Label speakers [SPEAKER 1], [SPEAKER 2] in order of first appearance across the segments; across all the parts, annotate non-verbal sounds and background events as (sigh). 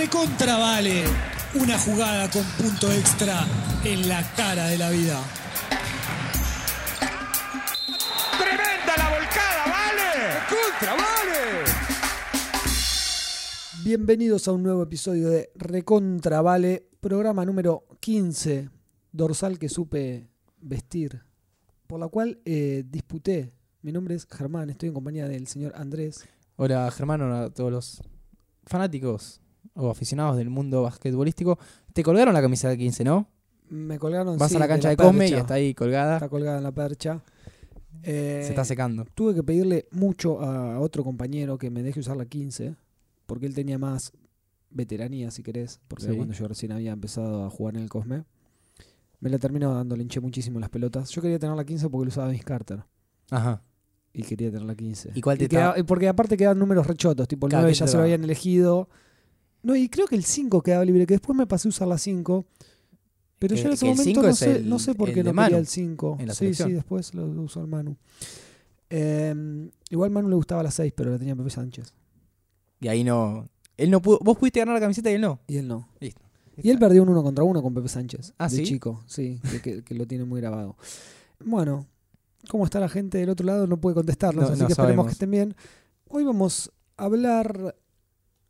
[SPEAKER 1] recontra vale una jugada con punto extra en la cara de la vida.
[SPEAKER 2] ¡Tremenda la volcada, vale! ¡Contra, vale!
[SPEAKER 1] Bienvenidos a un nuevo episodio de Recontra Vale, programa número 15, dorsal que supe vestir, por la cual eh, disputé. Mi nombre es Germán, estoy en compañía del señor Andrés.
[SPEAKER 3] Hola Germán, hola a todos los fanáticos o aficionados del mundo basquetbolístico. Te colgaron la camisa de 15, ¿no?
[SPEAKER 1] Me colgaron.
[SPEAKER 3] Vas
[SPEAKER 1] sí,
[SPEAKER 3] a la cancha de,
[SPEAKER 1] percha.
[SPEAKER 3] Come y está ahí colgada.
[SPEAKER 1] Está colgada en la percha. Eh,
[SPEAKER 3] Se está secando.
[SPEAKER 1] Tuve que pedirle mucho a otro compañero que me deje usar la 15, porque él tenía más veteranía, si querés, porque
[SPEAKER 3] Sí.
[SPEAKER 1] cuando yo recién había empezado a jugar en el Cosme. Me la terminó dando, le hinché muchísimo las pelotas. Yo quería tener la 15 porque lo usaba Vince Carter.
[SPEAKER 3] Ajá.
[SPEAKER 1] Y quería tener la 15.
[SPEAKER 3] ¿Y cuál te
[SPEAKER 1] queda-
[SPEAKER 3] estaba-
[SPEAKER 1] Porque aparte quedaban números rechotos, tipo el
[SPEAKER 3] Claro,
[SPEAKER 1] 9
[SPEAKER 3] ¿qué
[SPEAKER 1] ya se lo habían elegido. No, y creo que el 5 quedaba libre, que después me pasé a usar la 5. Pero
[SPEAKER 3] Que-
[SPEAKER 1] yo en ese momento
[SPEAKER 3] 5
[SPEAKER 1] no sé,
[SPEAKER 3] el-
[SPEAKER 1] no sé por qué no quería el 5.
[SPEAKER 3] en la
[SPEAKER 1] sí,
[SPEAKER 3] selección.
[SPEAKER 1] sí, después lo usó el Manu. Eh, igual Manu le gustaba la 6, pero la tenía Pepe Sánchez.
[SPEAKER 3] Y ahí no. Él no pudo. Vos pudiste ganar la camiseta y él no.
[SPEAKER 1] Y él no.
[SPEAKER 3] Listo.
[SPEAKER 1] Y él perdió un uno contra uno con Pepe Sánchez.
[SPEAKER 3] ¿Ah,
[SPEAKER 1] de
[SPEAKER 3] sí?
[SPEAKER 1] chico, sí, que, que- que lo tiene muy grabado. Bueno, ¿cómo está la gente del otro lado? No puede contestarnos,
[SPEAKER 3] No-
[SPEAKER 1] así
[SPEAKER 3] no
[SPEAKER 1] que esperemos
[SPEAKER 3] sabemos.
[SPEAKER 1] que estén bien. Hoy vamos a hablar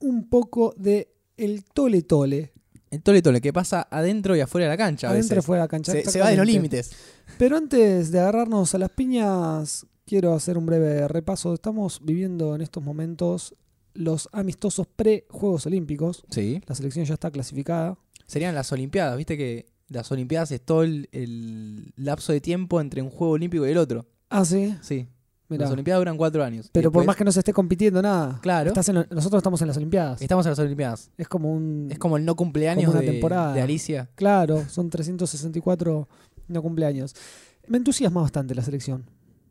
[SPEAKER 1] un poco de el tole tole.
[SPEAKER 3] El tole tole que pasa adentro y afuera de la cancha. a
[SPEAKER 1] Adentro y
[SPEAKER 3] veces.
[SPEAKER 1] fuera de la cancha.
[SPEAKER 3] Se, se va de los límites.
[SPEAKER 1] Pero antes de agarrarnos a las piñas, quiero hacer un breve repaso. Estamos viviendo en estos momentos los amistosos pre-Juegos Olímpicos.
[SPEAKER 3] Sí.
[SPEAKER 1] La selección ya está clasificada.
[SPEAKER 3] Serían las Olimpiadas. Viste que las Olimpiadas es todo el, el lapso de tiempo entre un juego olímpico y el otro.
[SPEAKER 1] Ah, sí.
[SPEAKER 3] Sí.
[SPEAKER 1] Mirá.
[SPEAKER 3] Las Olimpiadas duran cuatro años.
[SPEAKER 1] Pero por más que no se esté compitiendo nada.
[SPEAKER 3] Claro.
[SPEAKER 1] estás en lo- nosotros estamos en las Olimpiadas.
[SPEAKER 3] Estamos en las Olimpiadas.
[SPEAKER 1] Es como un.
[SPEAKER 3] Es como el no cumpleaños
[SPEAKER 1] Como una
[SPEAKER 3] de,
[SPEAKER 1] temporada.
[SPEAKER 3] de Alicia.
[SPEAKER 1] Claro, son 364 no cumpleaños. Me entusiasma bastante la selección.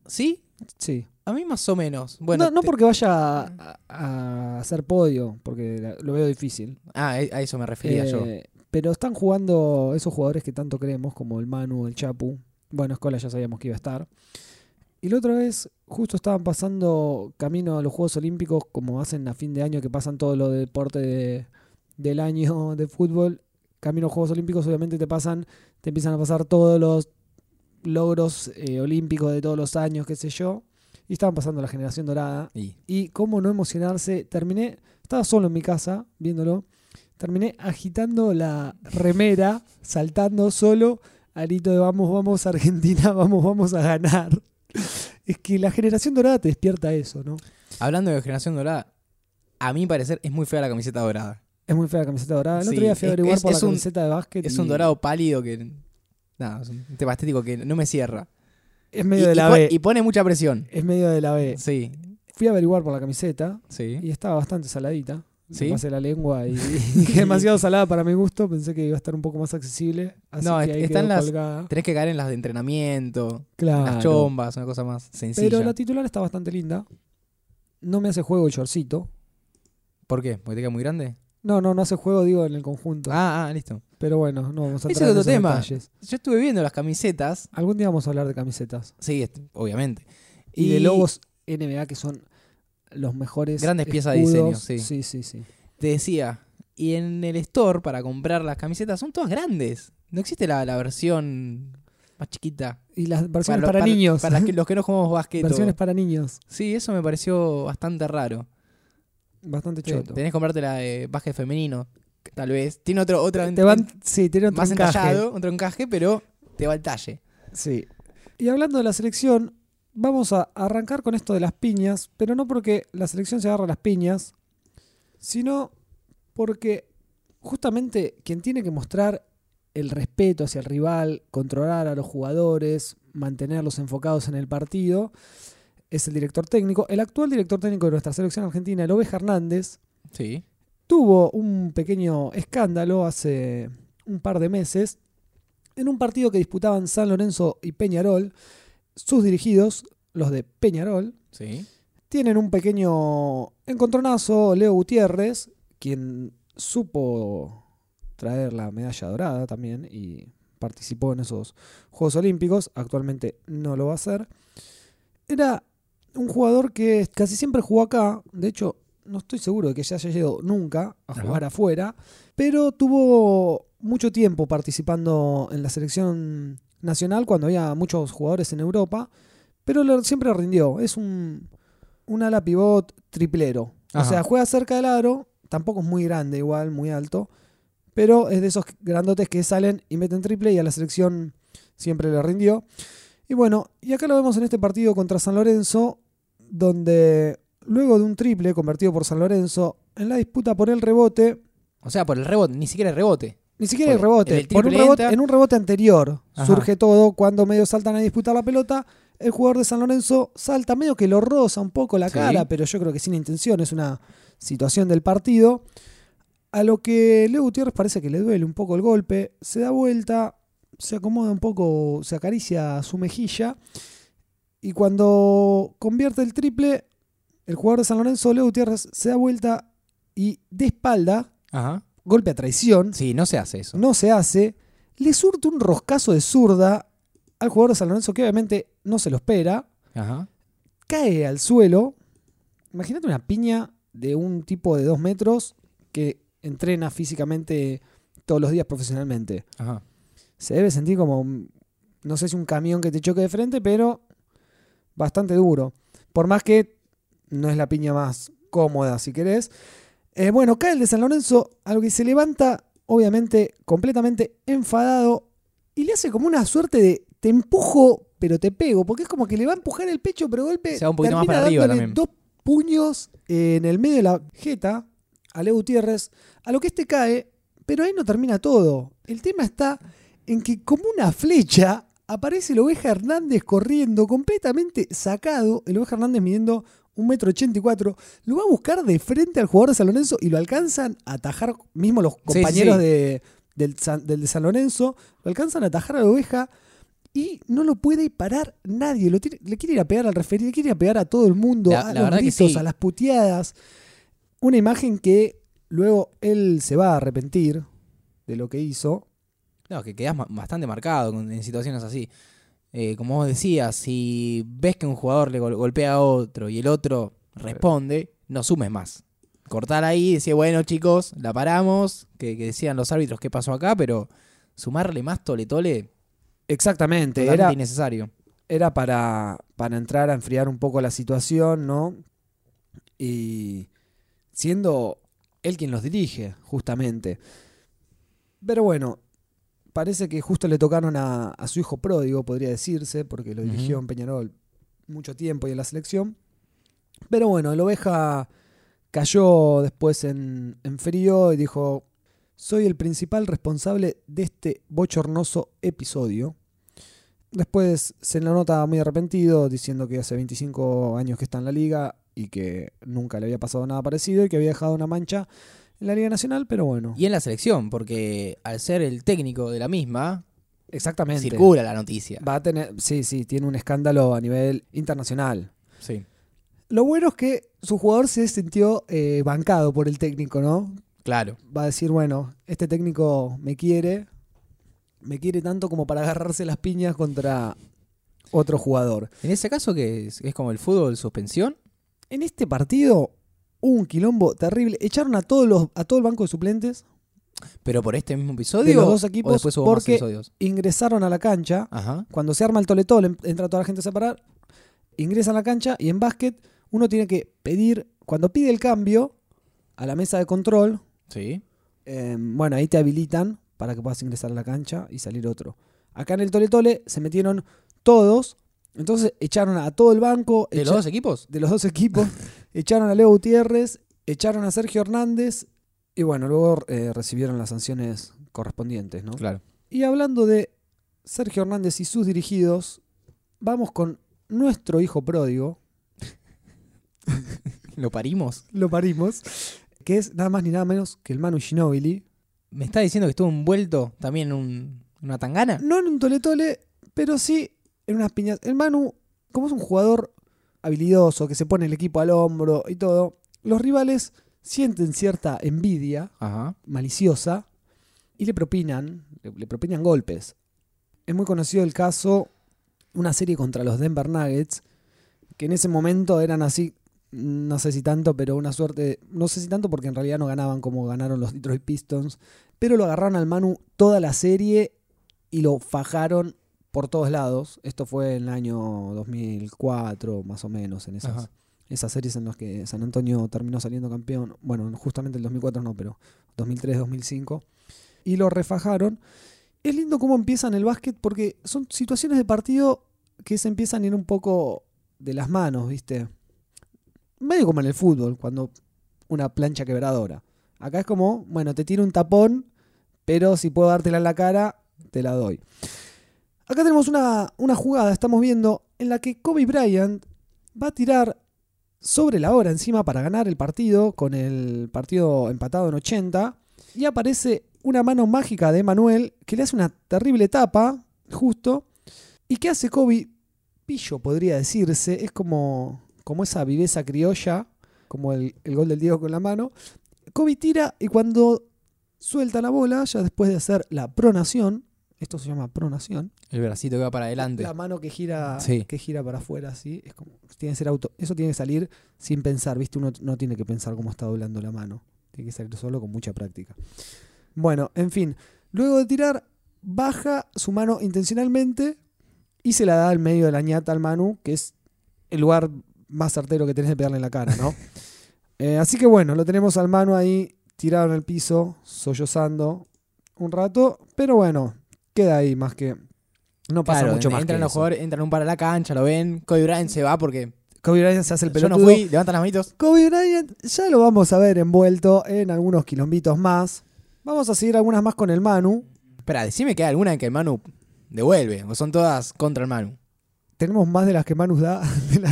[SPEAKER 3] ¿Sí?
[SPEAKER 1] Sí.
[SPEAKER 3] A mí más o menos. Bueno,
[SPEAKER 1] no no
[SPEAKER 3] te-
[SPEAKER 1] porque vaya a, a hacer podio, porque lo veo difícil.
[SPEAKER 3] Ah, a a eso me refería yo.
[SPEAKER 1] Eh, Pero están jugando esos jugadores que tanto queremos, como el Manu, el Chapu. Bueno, Escola ya sabíamos que iba a estar. Y la otra vez, justo estaban pasando camino a los Juegos Olímpicos, como hacen a fin de año, que pasan todo lo de deporte de- del año de fútbol. Camino a los Juegos Olímpicos, obviamente te pasan, te empiezan a pasar todos los logros eh, olímpicos de todos los años, qué sé yo. Y estaban pasando la generación dorada.
[SPEAKER 3] Y
[SPEAKER 1] Y cómo no emocionarse. Terminé, estaba solo en mi casa viéndolo. Terminé agitando la remera, saltando solo, arito de vamos, vamos Argentina, (laughs) vamos, vamos a ganar. Es que la generación dorada te despierta eso, ¿no?
[SPEAKER 3] hablando de generación dorada, a mi parecer es muy fea la camiseta dorada.
[SPEAKER 1] Es muy fea la camiseta dorada. El
[SPEAKER 3] Sí,
[SPEAKER 1] otro día fui a averiguar
[SPEAKER 3] es-
[SPEAKER 1] por
[SPEAKER 3] es
[SPEAKER 1] la
[SPEAKER 3] un-
[SPEAKER 1] camiseta de básquet.
[SPEAKER 3] Es
[SPEAKER 1] y
[SPEAKER 3] un dorado pálido que. Nada, es un tema estético que no me cierra.
[SPEAKER 1] Es medio
[SPEAKER 3] y,
[SPEAKER 1] de la B.
[SPEAKER 3] y pone mucha presión.
[SPEAKER 1] Es medio de la B.
[SPEAKER 3] Sí,
[SPEAKER 1] Fui a averiguar por la camiseta
[SPEAKER 3] sí.
[SPEAKER 1] y estaba bastante saladita.
[SPEAKER 3] ¿Sí?
[SPEAKER 1] Me pasé la lengua y, (laughs) y demasiado salada para mi gusto. Pensé que iba a estar un poco más accesible. Así
[SPEAKER 3] No,
[SPEAKER 1] que ahí
[SPEAKER 3] están las-
[SPEAKER 1] colgada.
[SPEAKER 3] Tenés que caer en las de entrenamiento,
[SPEAKER 1] Claro.
[SPEAKER 3] las chombas, una cosa más sencilla.
[SPEAKER 1] Pero la titular está bastante linda. No me hace juego el shortcito.
[SPEAKER 3] ¿Por qué? ¿Porque te queda muy grande?
[SPEAKER 1] No, no, no hace juego, digo, en el conjunto.
[SPEAKER 3] Ah, ah, listo.
[SPEAKER 1] Pero bueno, no vamos a
[SPEAKER 3] Ese es otro tema.
[SPEAKER 1] detalles.
[SPEAKER 3] Yo estuve viendo las camisetas.
[SPEAKER 1] Algún día vamos a hablar de camisetas.
[SPEAKER 3] Sí, obviamente.
[SPEAKER 1] Y, de logos NBA que son los mejores.
[SPEAKER 3] Grandes piezas de diseño, sí.
[SPEAKER 1] Sí, sí, sí.
[SPEAKER 3] Te decía, y en el store para comprar las camisetas son todas grandes. No existe la, la versión más chiquita.
[SPEAKER 1] Y las versiones para, niños.
[SPEAKER 3] Para que- los que no jugamos básquet. o-
[SPEAKER 1] versiones para niños.
[SPEAKER 3] Sí, eso me pareció bastante raro.
[SPEAKER 1] Bastante
[SPEAKER 3] Sí,
[SPEAKER 1] choto.
[SPEAKER 3] Tenés que comprarte la de básquet femenino, tal vez. Tiene otro, otra
[SPEAKER 1] Te van, sí, tiene otro
[SPEAKER 3] más
[SPEAKER 1] encaje.
[SPEAKER 3] entallado, otro encaje, pero te va el talle.
[SPEAKER 1] Sí. Y hablando de la selección, vamos a arrancar con esto de las piñas, pero no porque la selección se agarra las piñas, sino porque justamente quien tiene que mostrar el respeto hacia el rival, controlar a los jugadores, mantenerlos enfocados en el partido, es el director técnico. El actual director técnico de nuestra selección argentina, el Oveja Hernández,
[SPEAKER 3] Sí.
[SPEAKER 1] tuvo un pequeño escándalo hace un par de meses en un partido que disputaban San Lorenzo y Peñarol. Sus dirigidos, los de Peñarol,
[SPEAKER 3] Sí.
[SPEAKER 1] tienen un pequeño encontronazo. Leo Gutiérrez, quien supo traer la medalla dorada también y participó en esos Juegos Olímpicos, actualmente no lo va a hacer. Era un jugador que casi siempre jugó acá, de hecho no estoy seguro de que se haya ido nunca a
[SPEAKER 3] Ajá.
[SPEAKER 1] jugar afuera, pero tuvo mucho tiempo participando en la selección nacional cuando había muchos jugadores en Europa, pero siempre rindió. Es un, un ala pivot triplero. O sea, juega cerca del aro, tampoco es muy grande igual, muy alto, pero es de esos grandotes que salen y meten triple y a la selección siempre le rindió. Y bueno, y acá lo vemos en este partido contra San Lorenzo, donde luego de un triple convertido por San Lorenzo, en la disputa por el rebote,
[SPEAKER 3] O sea, por el rebote, ni siquiera el rebote.
[SPEAKER 1] Ni siquiera el
[SPEAKER 3] Por-
[SPEAKER 1] rebote,
[SPEAKER 3] en
[SPEAKER 1] por un rebote
[SPEAKER 3] entra.
[SPEAKER 1] en un rebote anterior
[SPEAKER 3] Ajá.
[SPEAKER 1] surge todo cuando medio saltan a disputar la pelota. El jugador de San Lorenzo salta medio que lo roza un poco la
[SPEAKER 3] Sí.
[SPEAKER 1] cara, pero yo creo que sin intención, es una situación del partido. A lo que Leo Gutiérrez parece que le duele un poco el golpe, se da vuelta, se acomoda un poco, se acaricia su mejilla y cuando convierte el triple, el jugador de San Lorenzo, Leo Gutiérrez, se da vuelta y de espalda,
[SPEAKER 3] Ajá.
[SPEAKER 1] Golpe a traición,
[SPEAKER 3] Sí, no se hace eso.
[SPEAKER 1] no se hace, le surte un roscazo de zurda al jugador de San Lorenzo que obviamente no se lo espera,
[SPEAKER 3] Ajá.
[SPEAKER 1] cae al suelo. Imagínate una piña de un tipo de dos metros que entrena físicamente todos los días profesionalmente.
[SPEAKER 3] Ajá.
[SPEAKER 1] Se debe sentir como, no sé si un camión que te choque de frente, pero bastante duro. Por más que no es la piña más cómoda, si querés. Eh, bueno, cae el de San Lorenzo, a lo que se levanta, obviamente, completamente enfadado y le hace como una suerte de te empujo, pero te pego, porque es como que le va a empujar el pecho, pero golpe.
[SPEAKER 3] Se va un poquito más para arriba también.
[SPEAKER 1] Dos puños en el medio de la jeta a Leo Gutiérrez, a lo que este cae, pero ahí no termina todo. El tema está en que, como una flecha, aparece el Oveja Hernández corriendo, completamente sacado. El Oveja Hernández midiendo un metro ochenta y cuatro. Lo va a buscar de frente al jugador de San Lorenzo y lo alcanzan a atajar, mismo los compañeros
[SPEAKER 3] sí.
[SPEAKER 1] De, del, San- del de San Lorenzo, lo alcanzan a atajar a la Oveja. Y no lo puede parar nadie. Lo tiene- le quiere ir a pegar al referee, le quiere ir a pegar a todo el mundo,
[SPEAKER 3] La-
[SPEAKER 1] a
[SPEAKER 3] la
[SPEAKER 1] los gritos,
[SPEAKER 3] sí.
[SPEAKER 1] a las puteadas. Una imagen que luego él se va a arrepentir de lo que hizo.
[SPEAKER 3] No, que quedas bastante marcado en situaciones así. Eh, como vos decías, si ves que un jugador le gol- golpea a otro y el otro responde, no sumes más. Cortar ahí y decir, bueno chicos, la paramos, que, que decían los árbitros qué pasó acá, pero sumarle más tole tole,
[SPEAKER 1] Exactamente, era,
[SPEAKER 3] innecesario.
[SPEAKER 1] era para, para entrar a enfriar un poco la situación, ¿no? Y siendo él quien los dirige, justamente. Pero bueno, parece que justo le tocaron a, a su hijo pródigo, podría decirse, porque lo dirigió en Peñarol mucho tiempo y en la selección. Pero bueno, el oveja cayó después en, en frío y dijo, soy el principal responsable de este bochornoso episodio. Después se lo nota muy arrepentido, diciendo que hace 25 años que está en la liga y que nunca le había pasado nada parecido y que había dejado una mancha en la Liga Nacional, pero bueno.
[SPEAKER 3] Y en la selección, porque al ser el técnico de la misma,
[SPEAKER 1] Exactamente.
[SPEAKER 3] circula la noticia.
[SPEAKER 1] Va a tener, sí, sí, tiene un escándalo a nivel internacional.
[SPEAKER 3] Sí.
[SPEAKER 1] Lo bueno es que su jugador se sintió eh, bancado por el técnico, ¿no?
[SPEAKER 3] Claro.
[SPEAKER 1] Va a decir, bueno, este técnico me quiere, me quiere tanto como para agarrarse las piñas contra otro jugador.
[SPEAKER 3] En ese caso, que es, es como el fútbol suspensión,
[SPEAKER 1] En este partido un quilombo terrible. Echaron a todos los, a todo el banco de suplentes,
[SPEAKER 3] pero por este mismo episodio.
[SPEAKER 1] De los
[SPEAKER 3] o-
[SPEAKER 1] dos
[SPEAKER 3] o
[SPEAKER 1] equipos,
[SPEAKER 3] más
[SPEAKER 1] porque- ingresaron a la cancha.
[SPEAKER 3] Ajá.
[SPEAKER 1] Cuando se arma el toletol, en- entra toda la gente a separar, ingresan a la cancha y en básquet uno tiene que pedir, cuando pide el cambio a la mesa de control,
[SPEAKER 3] Sí.
[SPEAKER 1] eh, bueno, ahí te habilitan para que puedas ingresar a la cancha y salir otro. Acá en el toletole se metieron todos, entonces echaron a todo el banco,
[SPEAKER 3] ¿De los dos equipos?
[SPEAKER 1] de los dos equipos, (laughs) echaron a Leo Gutiérrez, echaron a Sergio Hernández y bueno, luego eh, recibieron las sanciones correspondientes, ¿no?
[SPEAKER 3] Claro.
[SPEAKER 1] Y hablando de Sergio Hernández y sus dirigidos, vamos con nuestro hijo pródigo, (laughs)
[SPEAKER 3] ¿Lo parimos?
[SPEAKER 1] lo parimos, que es nada más ni nada menos que el Manu Ginóbili.
[SPEAKER 3] ¿Me está diciendo que estuvo envuelto también en un- una tangana?
[SPEAKER 1] No en un toletole, pero sí en unas piñas. El Manu, como es un jugador habilidoso, que se pone el equipo al hombro y todo, los rivales sienten cierta envidia
[SPEAKER 3] Ajá.
[SPEAKER 1] maliciosa y le propinan, le, le propinan golpes. Es muy conocido el caso, una serie contra los Denver Nuggets, que en ese momento eran así no sé si tanto, pero una suerte, no sé si tanto porque en realidad no ganaban como ganaron los Detroit Pistons, pero lo agarraron al Manu toda la serie y lo fajaron por todos lados. Esto fue en el año 2004, más o menos, en esas,
[SPEAKER 3] Ajá.
[SPEAKER 1] esas series en las que San Antonio terminó saliendo campeón. Bueno, justamente el 2004 no, pero 2003, 2005. Y lo refajaron. Es lindo cómo empiezan el básquet porque son situaciones de partido que se empiezan a ir un poco de las manos, ¿viste? Medio como en el fútbol, cuando una plancha quebradora. Acá es como, bueno, te tiro un tapón, pero si puedo dártela en la cara, te la doy. Acá tenemos una, una jugada, estamos viendo, en la que Kobe Bryant va a tirar sobre la hora encima para ganar el partido, con el partido empatado en 80, y aparece una mano mágica de Manuel que le hace una terrible tapa, justo, y que hace Kobe, pillo podría decirse, es como, como esa viveza criolla, como el, el gol del Diego con la mano. Kobe tira y cuando suelta la bola, ya después de hacer la pronación, esto se llama pronación,
[SPEAKER 3] El bracito que va para adelante.
[SPEAKER 1] la mano que gira,
[SPEAKER 3] Sí.
[SPEAKER 1] que gira para afuera, así, es como, tiene que ser auto, eso tiene que salir sin pensar, ¿viste? Uno no tiene que pensar cómo está doblando la mano, tiene que salir solo con mucha práctica. Bueno, en fin, luego de tirar, baja su mano intencionalmente y se la da al medio de la ñata al Manu, que es el lugar más certero que tenés de pegarle en la cara, ¿no? (laughs) Eh, así que bueno, lo tenemos al Manu ahí tirado en el piso, sollozando un rato, pero bueno, queda ahí más que... No pasa
[SPEAKER 3] Claro,
[SPEAKER 1] mucho más
[SPEAKER 3] entran
[SPEAKER 1] que
[SPEAKER 3] los
[SPEAKER 1] eso.
[SPEAKER 3] jugadores, entran un par a la cancha, lo ven. Kobe Bryant se va porque
[SPEAKER 1] Kobe Bryant se hace el
[SPEAKER 3] yo no
[SPEAKER 1] pelotudo.
[SPEAKER 3] fui, levantan las manitos.
[SPEAKER 1] Kobe Bryant ya lo vamos a ver envuelto en algunos quilombitos más. Vamos a seguir algunas más con el Manu.
[SPEAKER 3] Espera, decime que hay alguna en que el Manu devuelve, o son todas contra el Manu.
[SPEAKER 1] Tenemos más de las que Manu da. (laughs) de la-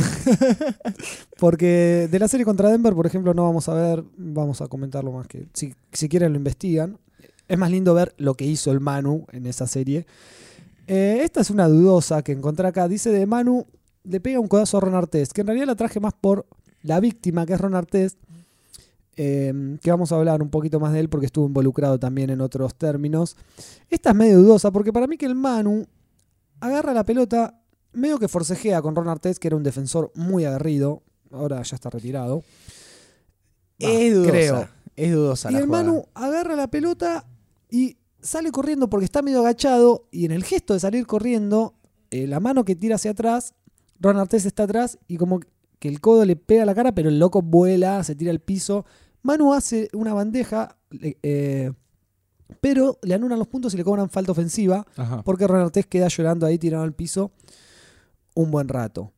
[SPEAKER 1] Porque de la serie contra Denver, por ejemplo, no vamos a ver. Vamos a comentarlo más que. Si, si quieren, lo investigan. Es más lindo ver lo que hizo el Manu en esa serie. Eh, esta es una dudosa que encontré acá. Dice de Manu le pega un codazo a Ron Artest. Que en realidad la traje más por la víctima, que es Ron Artest. eh, que vamos a hablar un poquito más de él porque estuvo involucrado también en otros términos. Esta es medio dudosa porque para mí que el Manu agarra la pelota, medio que forcejea con Ron Artest, que era un defensor muy aguerrido. Ahora ya está retirado.
[SPEAKER 3] Es dudosa.
[SPEAKER 1] creo.
[SPEAKER 3] Es dudosa
[SPEAKER 1] Y
[SPEAKER 3] la
[SPEAKER 1] el
[SPEAKER 3] jugada.
[SPEAKER 1] Manu agarra la pelota y sale corriendo porque está medio agachado. Y en el gesto de salir corriendo, eh, la mano que tira hacia atrás, Ron Artest está atrás y como que el codo le pega a la cara, pero el loco vuela, se tira al piso. Manu hace una bandeja, eh, pero le anulan los puntos y le cobran falta ofensiva
[SPEAKER 3] Ajá.
[SPEAKER 1] porque Ron Artest queda llorando ahí tirado al piso un buen rato.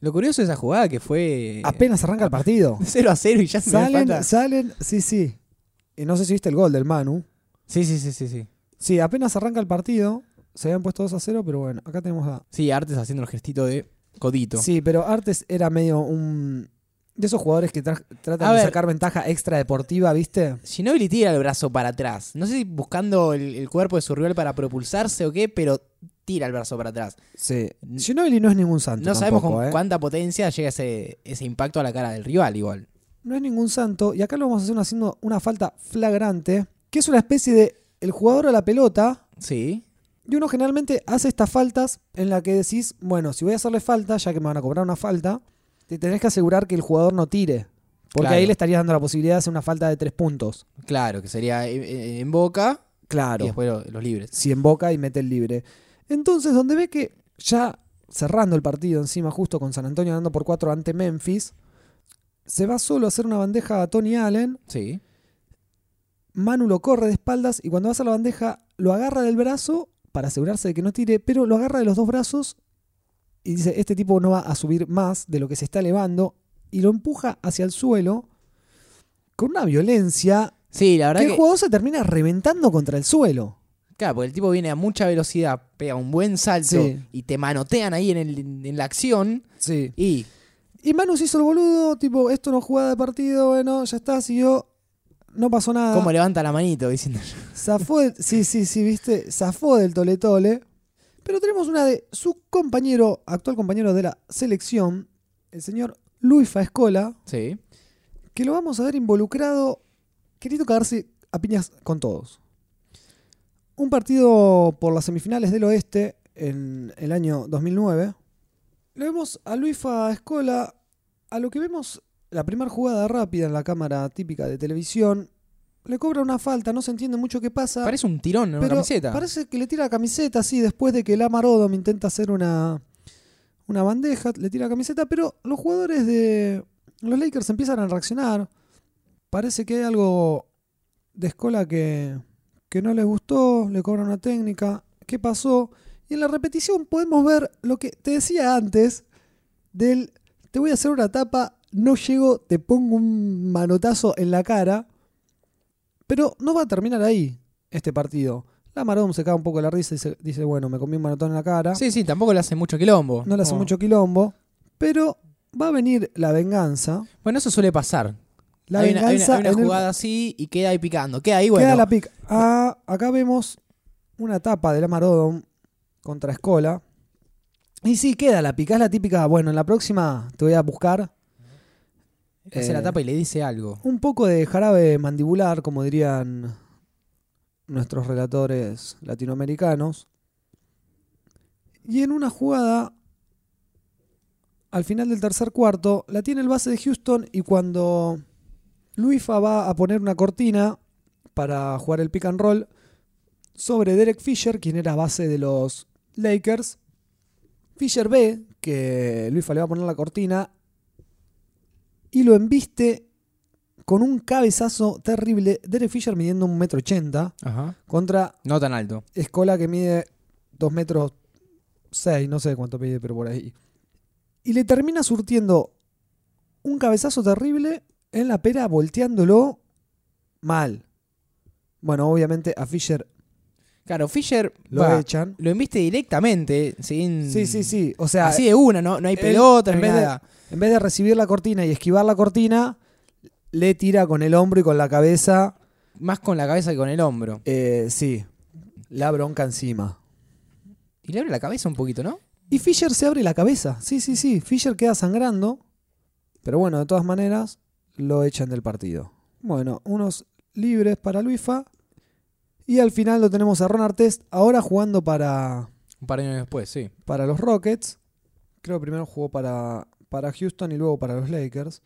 [SPEAKER 3] Lo curioso de esa jugada que fue
[SPEAKER 1] Apenas arranca el partido. (laughs)
[SPEAKER 3] 0 a 0 y ya se
[SPEAKER 1] Salen,
[SPEAKER 3] falta.
[SPEAKER 1] salen, sí, sí. Y no sé si viste el gol del Manu.
[SPEAKER 3] Sí, sí, sí, sí, sí.
[SPEAKER 1] Sí, apenas arranca el partido. Se habían puesto 2 a 0, pero bueno, acá tenemos a.
[SPEAKER 3] Sí, Artes haciendo el gestito de codito.
[SPEAKER 1] Sí, pero Artes era medio un. De esos jugadores que tra- tratan
[SPEAKER 3] A
[SPEAKER 1] de
[SPEAKER 3] ver.
[SPEAKER 1] sacar ventaja extra deportiva, ¿viste?
[SPEAKER 3] Ginobili tira el brazo para atrás. No sé si buscando el, el cuerpo de su rival para propulsarse o qué, pero tira el brazo para atrás.
[SPEAKER 1] Sí. Ginobili no es ningún santo.
[SPEAKER 3] No sabemos
[SPEAKER 1] tampoco,
[SPEAKER 3] con
[SPEAKER 1] ¿eh?
[SPEAKER 3] cuánta potencia llega ese, ese impacto a la cara del rival igual.
[SPEAKER 1] No es ningún santo. Y acá lo vamos a hacer haciendo una falta flagrante, que es una especie de. El jugador a la pelota.
[SPEAKER 3] Sí.
[SPEAKER 1] Y uno generalmente hace estas faltas en la que decís, bueno, si voy a hacerle falta, ya que me van a cobrar una falta, te tenés que asegurar que el jugador no tire. Porque
[SPEAKER 3] Claro.
[SPEAKER 1] ahí le estarías dando la posibilidad de hacer una falta de tres puntos.
[SPEAKER 3] Claro, que sería en, en- en boca
[SPEAKER 1] Claro.
[SPEAKER 3] y después lo- los libres.
[SPEAKER 1] Si en boca y mete el libre. Entonces, donde ve que ya cerrando el partido encima, justo con San Antonio ganando por 4 ante Memphis, se va solo a hacer una bandeja a Tony Allen.
[SPEAKER 3] Sí.
[SPEAKER 1] Manu lo corre de espaldas y cuando va a hacer la bandeja lo agarra del brazo para asegurarse de que no tire, pero lo agarra de los dos brazos y dice, este tipo no va a subir más de lo que se está elevando y lo empuja hacia el suelo con una violencia
[SPEAKER 3] Sí, la
[SPEAKER 1] que
[SPEAKER 3] verdad
[SPEAKER 1] el
[SPEAKER 3] que.
[SPEAKER 1] jugador se termina reventando contra el suelo.
[SPEAKER 3] Claro, porque el tipo viene a mucha velocidad, pega un buen salto
[SPEAKER 1] Sí.
[SPEAKER 3] y te manotean ahí en, el- en la acción
[SPEAKER 1] Sí.
[SPEAKER 3] y
[SPEAKER 1] Y Manu se hizo el boludo, tipo, esto no es jugada de partido, bueno, ya está, siguió, no pasó nada.
[SPEAKER 3] cómo levanta la manito diciendo.
[SPEAKER 1] Zafó, del- sí, sí, sí, viste, zafó del tole tole. Pero tenemos una de su compañero, actual compañero de la selección, el señor Luis Faescola,
[SPEAKER 3] Sí.
[SPEAKER 1] que lo vamos a ver involucrado, queriendo cagarse a piñas con todos. Un partido por las semifinales del oeste en el año 2009. Lo vemos a Luis Faescola, a lo que vemos la primera jugada rápida en la cámara típica de televisión. Le cobra una falta, no se entiende mucho qué pasa.
[SPEAKER 3] Parece un tirón en una camiseta.
[SPEAKER 1] Parece que le tira la camiseta, sí, después de que Lamar Odom intenta hacer una, una bandeja, le tira la camiseta, pero los jugadores de los Lakers empiezan a reaccionar. Parece que hay algo de escola que, que no les gustó, le cobran una técnica. ¿Qué pasó? Y en la repetición podemos ver lo que te decía antes del te voy a hacer una tapa, no llego, te pongo un manotazo en la cara. Pero no va a terminar ahí este partido. La Marón se cae un poco la risa y se- dice, bueno, me comí un manotón en la cara.
[SPEAKER 3] Sí, sí, tampoco le hace mucho quilombo.
[SPEAKER 1] No le hace
[SPEAKER 3] Como-
[SPEAKER 1] mucho quilombo. Pero va a venir la venganza.
[SPEAKER 3] Bueno, eso suele pasar.
[SPEAKER 1] La
[SPEAKER 3] hay, una, hay una-
[SPEAKER 1] venganza
[SPEAKER 3] hay una
[SPEAKER 1] en el-
[SPEAKER 3] jugada así y queda ahí picando. Queda ahí, bueno.
[SPEAKER 1] Queda la pica. Ah, acá vemos una tapa de la Marodon contra Escola. Y sí, queda la pica. Es la típica, bueno, en la próxima te voy a buscar
[SPEAKER 3] hace la
[SPEAKER 1] eh,
[SPEAKER 3] tapa y le dice algo.
[SPEAKER 1] un poco de jarabe mandibular, como dirían nuestros relatores latinoamericanos. Y en una jugada, al final del tercer cuarto, la tiene el base de Houston y cuando Luifa va a poner una cortina para jugar el pick and roll sobre Derek Fisher, quien era base de los Lakers, Fisher ve que Luifa le va a poner la cortina y lo embiste con un cabezazo terrible. Derek Fisher midiendo un metro ochenta
[SPEAKER 3] Ajá.
[SPEAKER 1] contra
[SPEAKER 3] No tan alto.
[SPEAKER 1] Escola que mide 2 metros 6, no sé cuánto mide, pero por ahí. Y le termina surtiendo un cabezazo terrible en la pera, volteándolo mal. Bueno, obviamente a Fisher
[SPEAKER 3] Claro, Fisher
[SPEAKER 1] lo
[SPEAKER 3] va,
[SPEAKER 1] echan.
[SPEAKER 3] lo embiste directamente, sin...
[SPEAKER 1] Sí, sí, sí. O sea,
[SPEAKER 3] Así de una, no, no hay pelota,
[SPEAKER 1] en vez de-
[SPEAKER 3] nada.
[SPEAKER 1] en vez de recibir la cortina y esquivar la cortina, le tira con el hombro y con la cabeza.
[SPEAKER 3] Más con la cabeza que con el hombro.
[SPEAKER 1] eh, sí, la bronca encima.
[SPEAKER 3] Y le abre la cabeza un poquito, ¿no?
[SPEAKER 1] Y Fisher se abre la cabeza. Sí, sí, sí. Fisher queda sangrando. Pero bueno, de todas maneras, lo echan del partido. Bueno, unos libres para Luifa. Y al final lo tenemos a Ron Artest, ahora jugando para,
[SPEAKER 3] Un par de años después, sí.
[SPEAKER 1] para los Rockets. Creo que primero jugó para, para Houston y luego para los Lakers.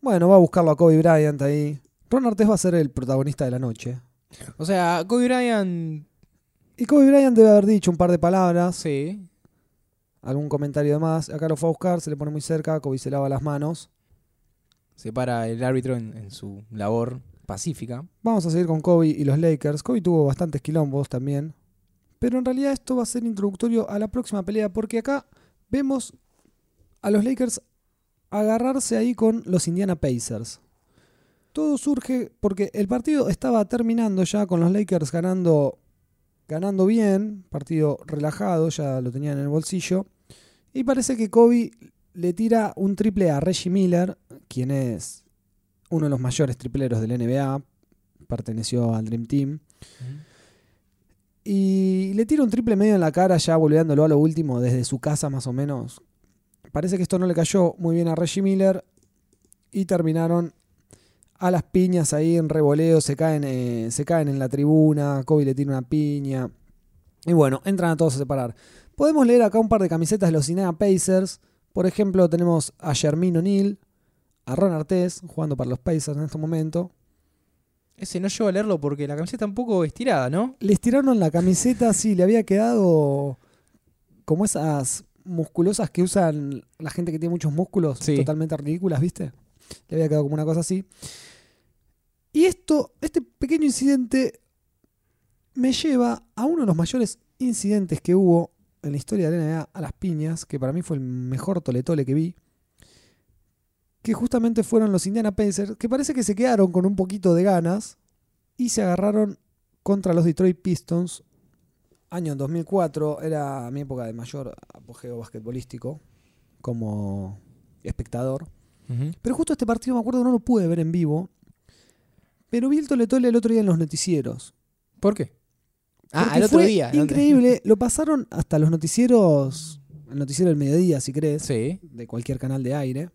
[SPEAKER 1] Bueno, va a buscarlo a Kobe Bryant ahí. Ron Artest va a ser el protagonista de la noche.
[SPEAKER 3] O sea, Kobe Bryant,
[SPEAKER 1] Y Kobe Bryant debe haber dicho un par de palabras.
[SPEAKER 3] sí.
[SPEAKER 1] algún comentario de más. Acá lo fue a buscar, se le pone muy cerca, Kobe se lava las manos.
[SPEAKER 3] Se para el árbitro en, en su labor pacífica.
[SPEAKER 1] Vamos a seguir con Kobe y los Lakers. Kobe tuvo bastantes quilombos también. Pero en realidad esto va a ser introductorio a la próxima pelea porque acá vemos a los Lakers agarrarse ahí con los Indiana Pacers. Todo surge porque el partido estaba terminando ya con los Lakers ganando ganando bien, partido relajado, ya lo tenían en el bolsillo. Y parece que Kobe le tira un triple a Reggie Miller, quien es uno de los mayores tripleros del NBA, perteneció al Dream Team. Y le tira un triple medio en la cara, ya volviéndolo a lo último, desde su casa más o menos. Parece que esto no le cayó muy bien a Reggie Miller. Y terminaron a las piñas ahí en revoleo, se caen, eh, se caen en la tribuna, Kobe le tira una piña. Y bueno, entran a todos a separar. Podemos leer acá un par de camisetas de los Indiana Pacers. Por ejemplo, tenemos a Jermaine O'Neal, a Ron Artés, jugando para los Pacers en este momento.
[SPEAKER 3] Ese no llego a leerlo porque la camiseta un poco estirada, ¿no?
[SPEAKER 1] Les tiraron la camiseta, (laughs) sí, le había quedado como esas musculosas que usan la gente que tiene muchos músculos,
[SPEAKER 3] Sí.
[SPEAKER 1] totalmente ridículas, ¿viste? Le había quedado como una cosa así. Y esto, este pequeño incidente me lleva a uno de los mayores incidentes que hubo en la historia de la NBA a las piñas, que para mí fue el mejor toletole que vi, que justamente fueron los Indiana Pacers, que parece que se quedaron con un poquito de ganas y se agarraron contra los Detroit Pistons. Año 2004, era mi época de mayor apogeo basquetbolístico como espectador. Pero justo este partido, me acuerdo, no lo pude ver en vivo. Pero vi el toletole el otro día en los noticieros.
[SPEAKER 3] ¿Por qué? Ah, el otro día.
[SPEAKER 1] Increíble. Lo pasaron hasta los noticieros. El noticiero del mediodía, si crees.
[SPEAKER 3] Sí.
[SPEAKER 1] De cualquier canal de aire.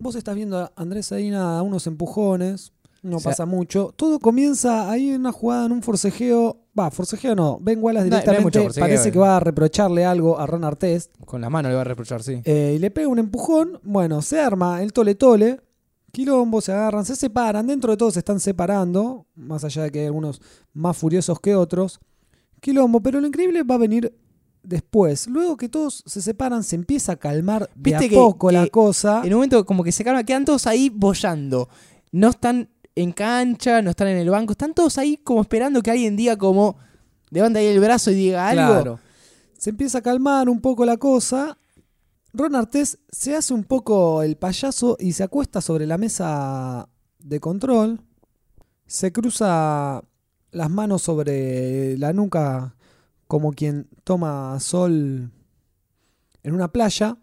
[SPEAKER 1] Vos estás viendo a Andrés Saina a unos empujones. No
[SPEAKER 3] O sea-
[SPEAKER 1] pasa mucho. Todo comienza ahí en una jugada, en un forcejeo. Va, forcejeo no. Ben Wallace
[SPEAKER 3] No, no hay
[SPEAKER 1] directamente parece que va a reprocharle algo a Ron Artest.
[SPEAKER 3] Con la mano le va a reprochar, sí.
[SPEAKER 1] Eh, y le pega un empujón. Bueno, se arma el tole tole. Quilombo, se agarran, se separan. Dentro de todos se están separando, más allá de que hay algunos más furiosos que otros. Quilombo, pero lo increíble va a venir después. Luego que todos se separan, se empieza a calmar de a
[SPEAKER 3] que-
[SPEAKER 1] poco la cosa.
[SPEAKER 3] En un momento como que se calman, quedan todos ahí bollando. No están en cancha, no están en el banco, están todos ahí como esperando que alguien diga como levanta ahí el brazo y diga algo.
[SPEAKER 1] Claro. Se empieza a calmar un poco la cosa. Ron Artés se hace un poco el payaso y se acuesta sobre la mesa de control. Se cruza las manos sobre la nuca como quien toma sol en una playa.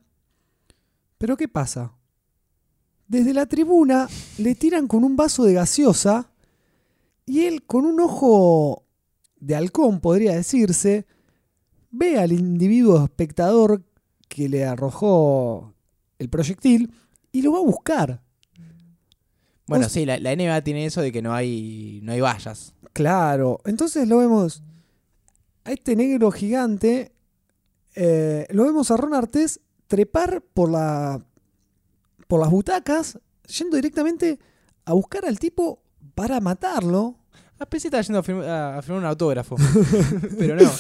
[SPEAKER 1] Pero ¿qué pasa? Desde la tribuna le tiran con un vaso de gaseosa y él con un ojo de halcón, podría decirse, ve al individuo espectador que le arrojó el proyectil y lo va a buscar.
[SPEAKER 3] Bueno, sí, la, la NBA tiene eso de que no hay, no hay vallas.
[SPEAKER 1] Claro, entonces lo vemos a este negro gigante, eh, lo vemos a Ron Artés trepar por, la, por las butacas, yendo directamente a buscar al tipo para matarlo.
[SPEAKER 3] Ah, pensé que estaba yendo a, firm- a- a firmar un autógrafo. (laughs) Pero no.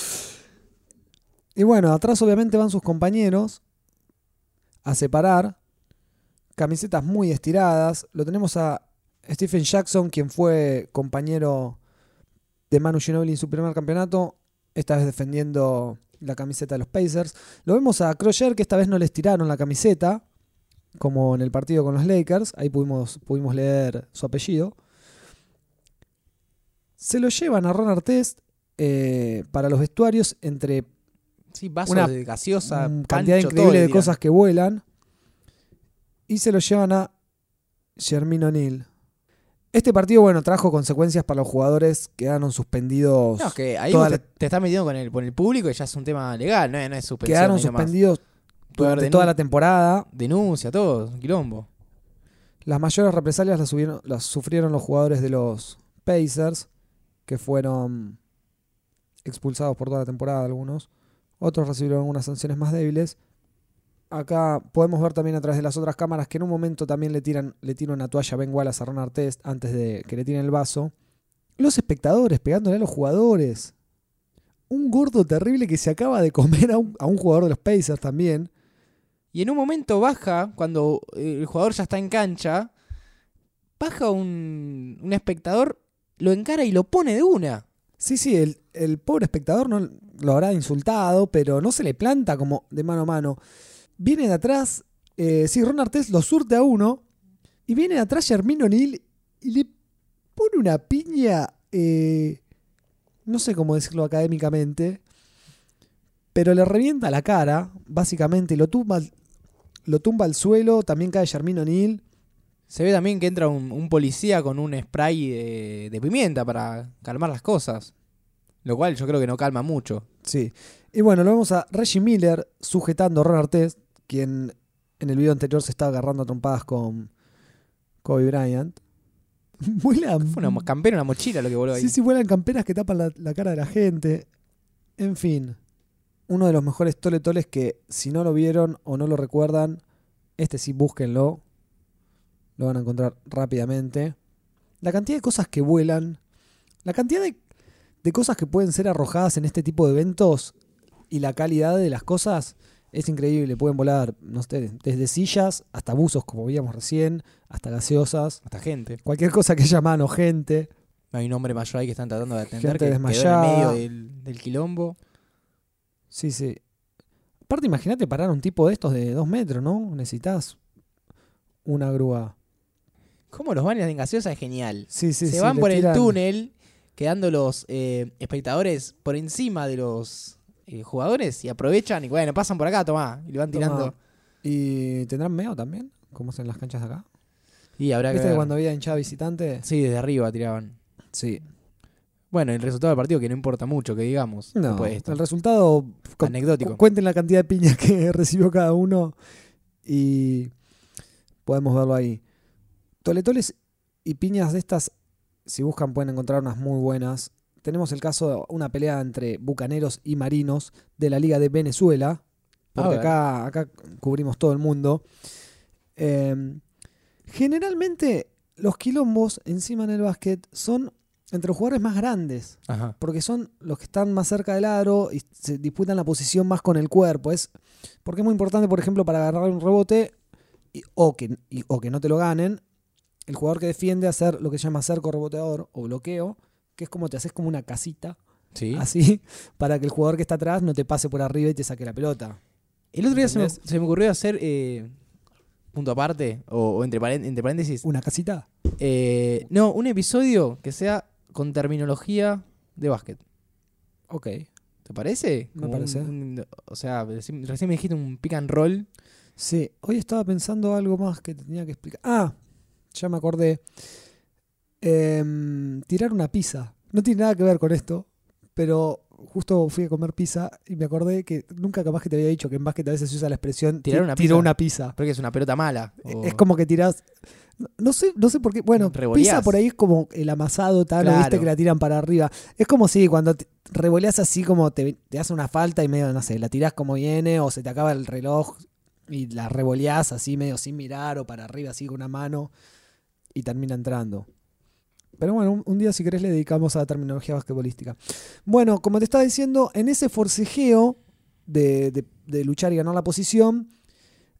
[SPEAKER 1] Y bueno, atrás obviamente van sus compañeros a separar. Camisetas muy estiradas. Lo tenemos a Stephen Jackson, quien fue compañero de Manu Ginobili en su primer campeonato. Esta vez defendiendo la camiseta de los Pacers. Lo vemos a Crosher, que esta vez no les tiraron la camiseta, como en el partido con los Lakers. Ahí pudimos, pudimos leer su apellido. Se lo llevan a Ron Artest eh, para los vestuarios entre
[SPEAKER 3] Sí, vasos
[SPEAKER 1] Una,
[SPEAKER 3] de gaseosa, pancho,
[SPEAKER 1] cantidad increíble
[SPEAKER 3] le
[SPEAKER 1] de cosas que vuelan. Y se lo llevan a Jermín O'Neal. Este partido, bueno, trajo consecuencias para los jugadores. Quedaron suspendidos.
[SPEAKER 3] No, es que ahí
[SPEAKER 1] toda
[SPEAKER 3] vos
[SPEAKER 1] la-
[SPEAKER 3] te, estás metiendo con el, con el público y ya es un tema legal, no, es- no es suspensión.
[SPEAKER 1] quedaron suspendidos durante toda la temporada.
[SPEAKER 3] Denuncia, todo, un quilombo.
[SPEAKER 1] Las mayores represalias las, subieron- las sufrieron los jugadores de los Pacers, que fueron expulsados por toda la temporada algunos. Otros recibieron algunas sanciones más débiles. Acá podemos ver también a través de las otras cámaras que en un momento también le tiran, le una toalla a Ben Wallace a Ron Artest antes de que le tiren el vaso. Los espectadores pegándole a los jugadores. Un gordo terrible que se acaba de comer a un, jugador de los Pacers también.
[SPEAKER 3] Y en un momento baja, cuando eh, el jugador ya está en cancha, baja un, un espectador, lo encara y lo pone de una.
[SPEAKER 1] Sí, sí, el, el pobre espectador no lo habrá insultado, pero no se le planta como de mano a mano. Viene de atrás, eh, sí, Ron Artés lo surte a uno, y viene de atrás Jermín O'Neal y le pone una piña, eh, no sé cómo decirlo académicamente, pero le revienta la cara, básicamente, lo tumba, al- lo tumba al suelo, también cae Jermín O'Neal.
[SPEAKER 3] Se ve también que entra un, un policía con un spray de, de pimienta para calmar las cosas. Lo cual yo creo que no calma mucho.
[SPEAKER 1] Sí. Y bueno, lo vemos a Reggie Miller sujetando a Ron Artest, quien en el video anterior se estaba agarrando a trompadas con Kobe Bryant. (laughs) Vuela.
[SPEAKER 3] Fue una campera, una mochila lo que voló ahí.
[SPEAKER 1] Sí, sí, vuelan camperas que tapan la, la cara de la gente. En fin, uno de los mejores tole toles que si no lo vieron o no lo recuerdan, este sí búsquenlo. Lo van a encontrar rápidamente. La cantidad de cosas que vuelan, la cantidad de, de cosas que pueden ser arrojadas en este tipo de eventos y la calidad de las cosas es increíble. Pueden volar, no sé, desde sillas hasta buzos, como veíamos recién, hasta gaseosas,
[SPEAKER 3] Hasta gente.
[SPEAKER 1] cualquier cosa que haya mano, gente.
[SPEAKER 3] Hay un hombre mayor ahí que están tratando de atender
[SPEAKER 1] Gente
[SPEAKER 3] que quedó en
[SPEAKER 1] desmayada.
[SPEAKER 3] medio del, del quilombo.
[SPEAKER 1] Sí, sí. Aparte, imagínate parar un tipo de estos de dos metros, ¿no? Necesitas una grúa.
[SPEAKER 3] ¿Cómo los baños en gaseosa es genial?
[SPEAKER 1] Sí, sí,
[SPEAKER 3] Se
[SPEAKER 1] sí,
[SPEAKER 3] van por el
[SPEAKER 1] tiran-
[SPEAKER 3] túnel, quedando los eh, espectadores por encima de los eh, jugadores y aprovechan y bueno, pasan por acá, tomá, y le van
[SPEAKER 1] Tomá.
[SPEAKER 3] tirando.
[SPEAKER 1] ¿Y tendrán meo también? Como es en las canchas de acá.
[SPEAKER 3] Y habrá que
[SPEAKER 1] ¿Viste que
[SPEAKER 3] ver.
[SPEAKER 1] cuando había hinchada visitante?
[SPEAKER 3] Sí, desde arriba tiraban.
[SPEAKER 1] Sí.
[SPEAKER 3] Bueno, el resultado del partido que no importa mucho, que digamos.
[SPEAKER 1] No,
[SPEAKER 3] después de esto.
[SPEAKER 1] el resultado... cu-
[SPEAKER 3] Anecdótico.
[SPEAKER 1] cu- cuenten la cantidad de piñas (laughs) que recibió cada uno y podemos verlo ahí. Toletoles y piñas de estas, si buscan pueden encontrar unas muy buenas. Tenemos el caso de una pelea entre bucaneros y marinos de la Liga de Venezuela, porque acá, acá cubrimos todo el mundo. Eh, Generalmente los quilombos encima en el básquet son entre los jugadores más grandes,
[SPEAKER 3] Ajá.
[SPEAKER 1] porque son los que están más cerca del aro y se disputan la posición más con el cuerpo. Es porque es muy importante, por ejemplo, para agarrar un rebote y- o, que, y- o que no te lo ganen, el jugador que defiende hacer lo que se llama cerco reboteador o bloqueo, que es como te haces como una casita,
[SPEAKER 3] Sí.
[SPEAKER 1] así, (laughs) para que el jugador que está atrás no te pase por arriba y te saque la pelota.
[SPEAKER 3] El otro día se me,
[SPEAKER 1] ¿Entendés?
[SPEAKER 3] se me ocurrió hacer, eh, punto aparte, o, o entre, paréntesis,
[SPEAKER 1] ¿Una casita?
[SPEAKER 3] eh, no, un episodio que sea con terminología de básquet.
[SPEAKER 1] Ok.
[SPEAKER 3] ¿Te parece?
[SPEAKER 1] Me
[SPEAKER 3] Como
[SPEAKER 1] parece.
[SPEAKER 3] un- un- o sea, recién recién me dijiste un pick and roll.
[SPEAKER 1] Sí, hoy estaba pensando algo más que te tenía que explicar. Ah, ya me acordé. Em, tirar una pizza. No tiene nada que ver con esto, pero justo fui a comer pizza y me acordé que nunca capaz que te había dicho que en básquet a veces se usa la expresión
[SPEAKER 3] ¿Tirar
[SPEAKER 1] ti-
[SPEAKER 3] una
[SPEAKER 1] tiró
[SPEAKER 3] pizza?
[SPEAKER 1] una pizza.
[SPEAKER 3] Porque es una pelota mala. o-
[SPEAKER 1] Es como que tirás. no- sé, no sé por qué. Bueno,
[SPEAKER 3] Revoleás.
[SPEAKER 1] pizza por ahí es como el amasado, tal,
[SPEAKER 3] Claro.
[SPEAKER 1] viste que la tiran para arriba. Es como si cuando revoleas así como te, te hace una falta y medio, no sé, la tirás como viene o se te acaba el reloj y la revoleás así medio sin mirar o para arriba así con una mano y termina entrando. Pero bueno, un, un día si querés le dedicamos a la terminología basquetbolística. Bueno, como te estaba diciendo, en ese forcejeo de, de- de luchar y ganar la posición,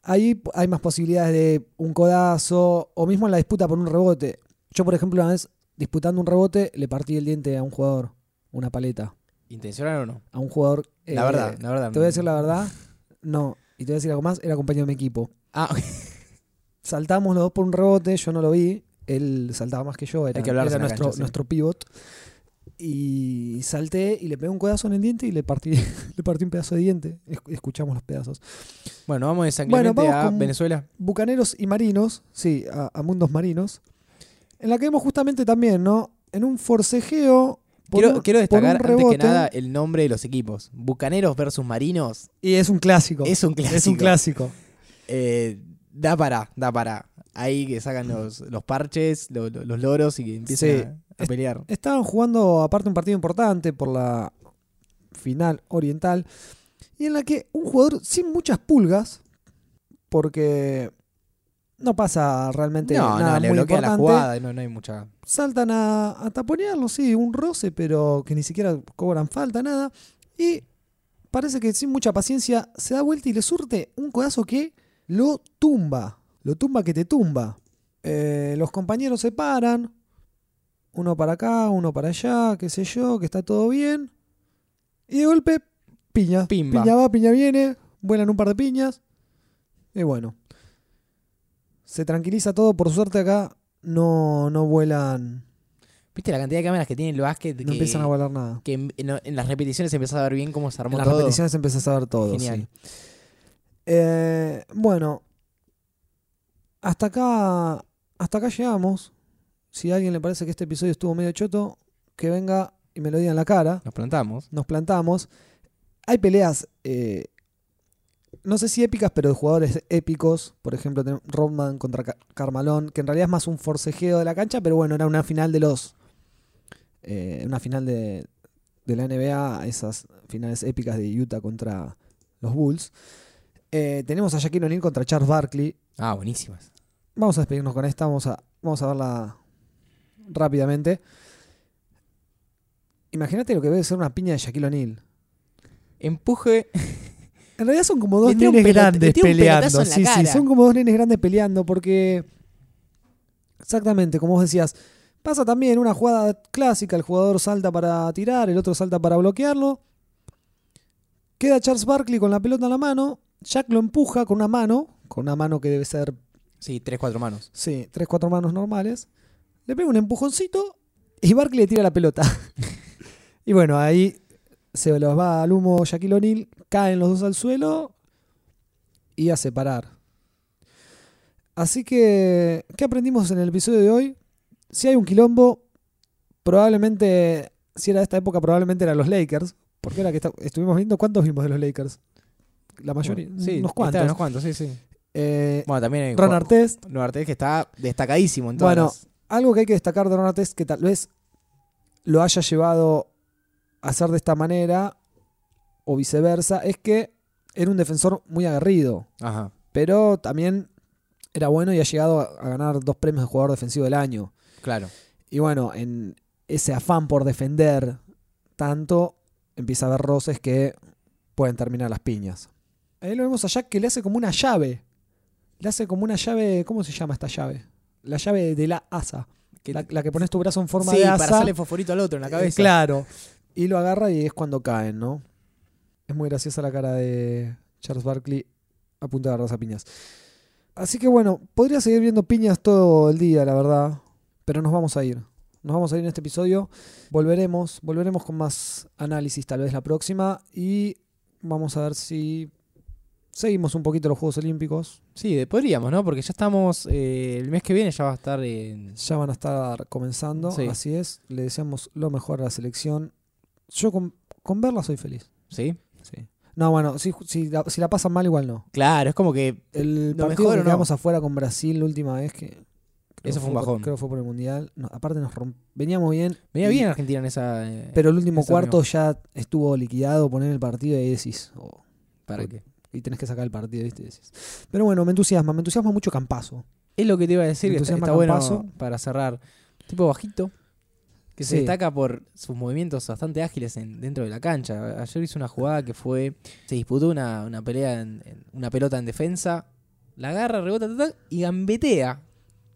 [SPEAKER 1] ahí hay más posibilidades de un codazo o mismo en la disputa por un rebote. Yo, por ejemplo, una vez disputando un rebote le partí el diente a un jugador, una paleta,
[SPEAKER 3] ¿Intencional o no?
[SPEAKER 1] a un jugador...
[SPEAKER 3] La
[SPEAKER 1] eh,
[SPEAKER 3] verdad, la verdad.
[SPEAKER 1] Te voy a decir la verdad, no. Y te voy a decir algo más, era compañero de mi equipo.
[SPEAKER 3] Ah, ok.
[SPEAKER 1] Saltamos los dos por un rebote, yo no lo vi, él saltaba más que yo, era,
[SPEAKER 3] que
[SPEAKER 1] era nuestro,
[SPEAKER 3] cancha, sí.
[SPEAKER 1] nuestro pivot. Y salté y le pegué un codazo en el diente y le partí, (laughs) le partí un pedazo de diente. Es- Escuchamos los pedazos.
[SPEAKER 3] bueno, vamos de San
[SPEAKER 1] Bueno,
[SPEAKER 3] Clemente
[SPEAKER 1] vamos
[SPEAKER 3] a Venezuela.
[SPEAKER 1] Bucaneros y marinos, sí, a, a mundos marinos. En la que vemos justamente también, ¿no? En un forcejeo.
[SPEAKER 3] Quiero,
[SPEAKER 1] un-
[SPEAKER 3] quiero
[SPEAKER 1] por
[SPEAKER 3] destacar antes que nada el nombre de los equipos. Bucaneros versus Marinos.
[SPEAKER 1] Y es un clásico.
[SPEAKER 3] Es un clásico.
[SPEAKER 1] Es un clásico.
[SPEAKER 3] Eh, da para, da para. Ahí que sacan los, los parches, lo- lo- los loros y que empiecen
[SPEAKER 1] Sí.
[SPEAKER 3] a, a pelear.
[SPEAKER 1] Estaban jugando aparte un partido importante por la final oriental y en la que un jugador sin muchas pulgas, porque no pasa realmente
[SPEAKER 3] No,
[SPEAKER 1] nada
[SPEAKER 3] no, le
[SPEAKER 1] muy
[SPEAKER 3] bloquea la
[SPEAKER 1] importante,
[SPEAKER 3] jugada, no, no hay mucha.
[SPEAKER 1] saltan a, a taponearlo, sí, un roce, pero que ni siquiera cobran falta, nada. Y parece que sin mucha paciencia se da vuelta y le surte un codazo que lo tumba. Lo tumba que te tumba. Eh, los compañeros se paran. Uno para acá, uno para allá, qué sé yo, que está todo bien. Y de golpe, piña.
[SPEAKER 3] Pimba.
[SPEAKER 1] Piña va, piña viene. Vuelan un par de piñas. Y bueno. Se tranquiliza todo. Por suerte acá no, no vuelan.
[SPEAKER 3] ¿Viste la cantidad de cámaras que tiene el básquet?
[SPEAKER 1] No
[SPEAKER 3] que,
[SPEAKER 1] empiezan a volar nada.
[SPEAKER 3] que en, en- en las repeticiones se empieza a ver bien cómo se armó
[SPEAKER 1] En las
[SPEAKER 3] todo.
[SPEAKER 1] repeticiones empiezas a ver todo.
[SPEAKER 3] Genial.
[SPEAKER 1] sí. Eh, bueno, hasta acá, hasta acá llegamos. Si a alguien le parece que este episodio estuvo medio choto, que venga y me lo diga en la cara.
[SPEAKER 3] Nos plantamos.
[SPEAKER 1] Nos plantamos. Hay peleas, eh, no sé si épicas, pero de jugadores épicos. Por ejemplo, Rodman contra Ca- Carmalón, que en realidad es más un forcejeo de la cancha, pero bueno, era una final de los. eh, una final de, de la NBA, esas finales épicas de Utah contra los Bulls. Eh, tenemos a Shaquille O'Neal contra Charles Barkley.
[SPEAKER 3] Ah, buenísimas.
[SPEAKER 1] Vamos a despedirnos con esta, vamos a, vamos a verla rápidamente. Imagínate lo que debe ser una piña de Shaquille O'Neal.
[SPEAKER 3] Empuje. (laughs)
[SPEAKER 1] En realidad son como dos nenes grandes peleando. Sí, sí, son como dos nenes grandes peleando porque. Exactamente, como vos decías. Pasa también una jugada clásica: el jugador salta para tirar, el otro salta para bloquearlo. Queda Charles Barkley con la pelota en la mano. Jack lo empuja con una mano, con una mano que debe ser,
[SPEAKER 3] Sí, tres, cuatro manos.
[SPEAKER 1] sí, tres, cuatro manos normales. Le pega un empujoncito y Barkley le tira la pelota. (laughs) y bueno, ahí se los va al humo Shaquille O'Neal, caen los dos al suelo y a separar. Así que, ¿qué aprendimos en el episodio de hoy? Si hay un quilombo, probablemente, si era de esta época, probablemente eran los Lakers. Porque era que estuvimos viendo, ¿cuántos vimos de los Lakers? La mayoría,
[SPEAKER 3] Sí,
[SPEAKER 1] unos cuantos.
[SPEAKER 3] unos cuantos, sí, sí.
[SPEAKER 1] Eh,
[SPEAKER 3] Bueno, también hay
[SPEAKER 1] Ron Artest,
[SPEAKER 3] Ron Artest que está destacadísimo en todas
[SPEAKER 1] Bueno,
[SPEAKER 3] las-
[SPEAKER 1] algo que hay que destacar de Ron Artest que tal vez lo haya llevado a hacer de esta manera o viceversa es que era un defensor muy aguerrido,
[SPEAKER 3] Ajá.
[SPEAKER 1] pero también era bueno y ha llegado a, a ganar dos premios de jugador defensivo del año.
[SPEAKER 3] Claro.
[SPEAKER 1] Y bueno, en ese afán por defender tanto, empieza a haber roces que pueden terminar las piñas. Ahí lo vemos a Jack que le hace como una llave. Le hace como una llave. ¿Cómo se llama esta llave? La llave de la asa.
[SPEAKER 3] Que-
[SPEAKER 1] La, la que pones tu brazo en forma
[SPEAKER 3] sí,
[SPEAKER 1] de asa.
[SPEAKER 3] para hacerle fosforito al otro en la
[SPEAKER 1] Eh,
[SPEAKER 3] cabeza.
[SPEAKER 1] claro. Y lo agarra y es cuando caen, ¿no? Es muy graciosa la cara de Charles Barkley a punto de agarrar a piñas. Así que bueno, podría seguir viendo piñas todo el día, la verdad. Pero nos vamos a ir. Nos vamos a ir en este episodio. Volveremos, volveremos con más análisis tal vez la próxima. Y vamos a ver si seguimos un poquito los Juegos Olímpicos.
[SPEAKER 3] Sí, podríamos, ¿no? Porque ya estamos. eh, el mes que viene ya va a estar en.
[SPEAKER 1] Ya van a estar comenzando,
[SPEAKER 3] Sí.
[SPEAKER 1] así es. Le deseamos lo mejor a la selección. Yo con, con verla soy feliz.
[SPEAKER 3] ¿Sí?
[SPEAKER 1] Sí. No, bueno, si, si, la, si la pasan mal, igual no.
[SPEAKER 3] Claro, es como que.
[SPEAKER 1] El
[SPEAKER 3] Lo
[SPEAKER 1] partido
[SPEAKER 3] mejor
[SPEAKER 1] que
[SPEAKER 3] no.
[SPEAKER 1] quedamos afuera con Brasil la última vez que. creo
[SPEAKER 3] Eso fue un
[SPEAKER 1] por-
[SPEAKER 3] bajón.
[SPEAKER 1] creo que fue por el Mundial. No, aparte nos romp- Veníamos bien.
[SPEAKER 3] Venía
[SPEAKER 1] y-
[SPEAKER 3] bien Argentina en esa. eh,
[SPEAKER 1] Pero el último cuarto ya estuvo liquidado, poner el partido y decís. oh,
[SPEAKER 3] ¿Para
[SPEAKER 1] ¿por
[SPEAKER 3] qué?
[SPEAKER 1] Y tenés que sacar el partido, ¿viste? Pero bueno, me entusiasma, me entusiasma mucho Campazo.
[SPEAKER 3] Es lo que te iba a decir, que está,
[SPEAKER 1] Entusiasma
[SPEAKER 3] está bueno para cerrar. Tipo bajito, que se destaca por sus movimientos bastante ágiles en- dentro de la cancha. Ayer hizo una jugada que fue. Se disputó una, una pelea, en, en- una pelota en defensa, la agarra, rebota ta, ta, y gambetea.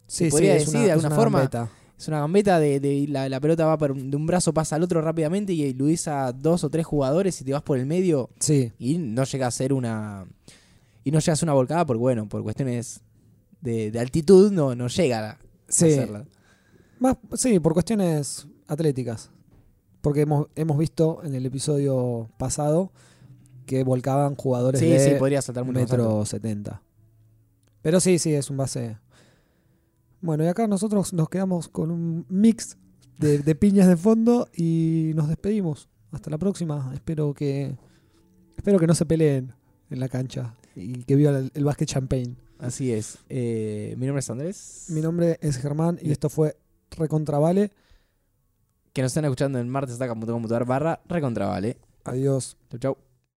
[SPEAKER 1] Sí,
[SPEAKER 3] podría
[SPEAKER 1] sí,
[SPEAKER 3] decir
[SPEAKER 1] una,
[SPEAKER 3] de alguna
[SPEAKER 1] una
[SPEAKER 3] forma.
[SPEAKER 1] gambeta.
[SPEAKER 3] Es una gambeta de, de la, la pelota va por de un brazo, pasa al otro rápidamente y eludís a dos o tres jugadores y te vas por el medio
[SPEAKER 1] Sí,
[SPEAKER 3] y no llega a ser una. Y no llega a ser una volcada porque, bueno, por cuestiones de, de altitud no, no llega a,
[SPEAKER 1] sí.
[SPEAKER 3] hacerla.
[SPEAKER 1] Más, sí, por cuestiones atléticas. Porque hemos, hemos visto en el episodio pasado que volcaban jugadores
[SPEAKER 3] Sí,
[SPEAKER 1] de
[SPEAKER 3] sí, podría saltar
[SPEAKER 1] metro 70. Pero sí, sí, es un base. Bueno, y acá nosotros nos quedamos con un mix de, de piñas de fondo y nos despedimos. Hasta la próxima. Espero que espero que no se peleen en la cancha y que viva el, el básquet champagne.
[SPEAKER 3] Así es. Eh, mi nombre es Andrés.
[SPEAKER 1] Mi nombre es Germán y esto fue Recontravale.
[SPEAKER 3] Que nos están escuchando en martesataca.com.ar barra recontravale.
[SPEAKER 1] Adiós.
[SPEAKER 3] Chau, chau.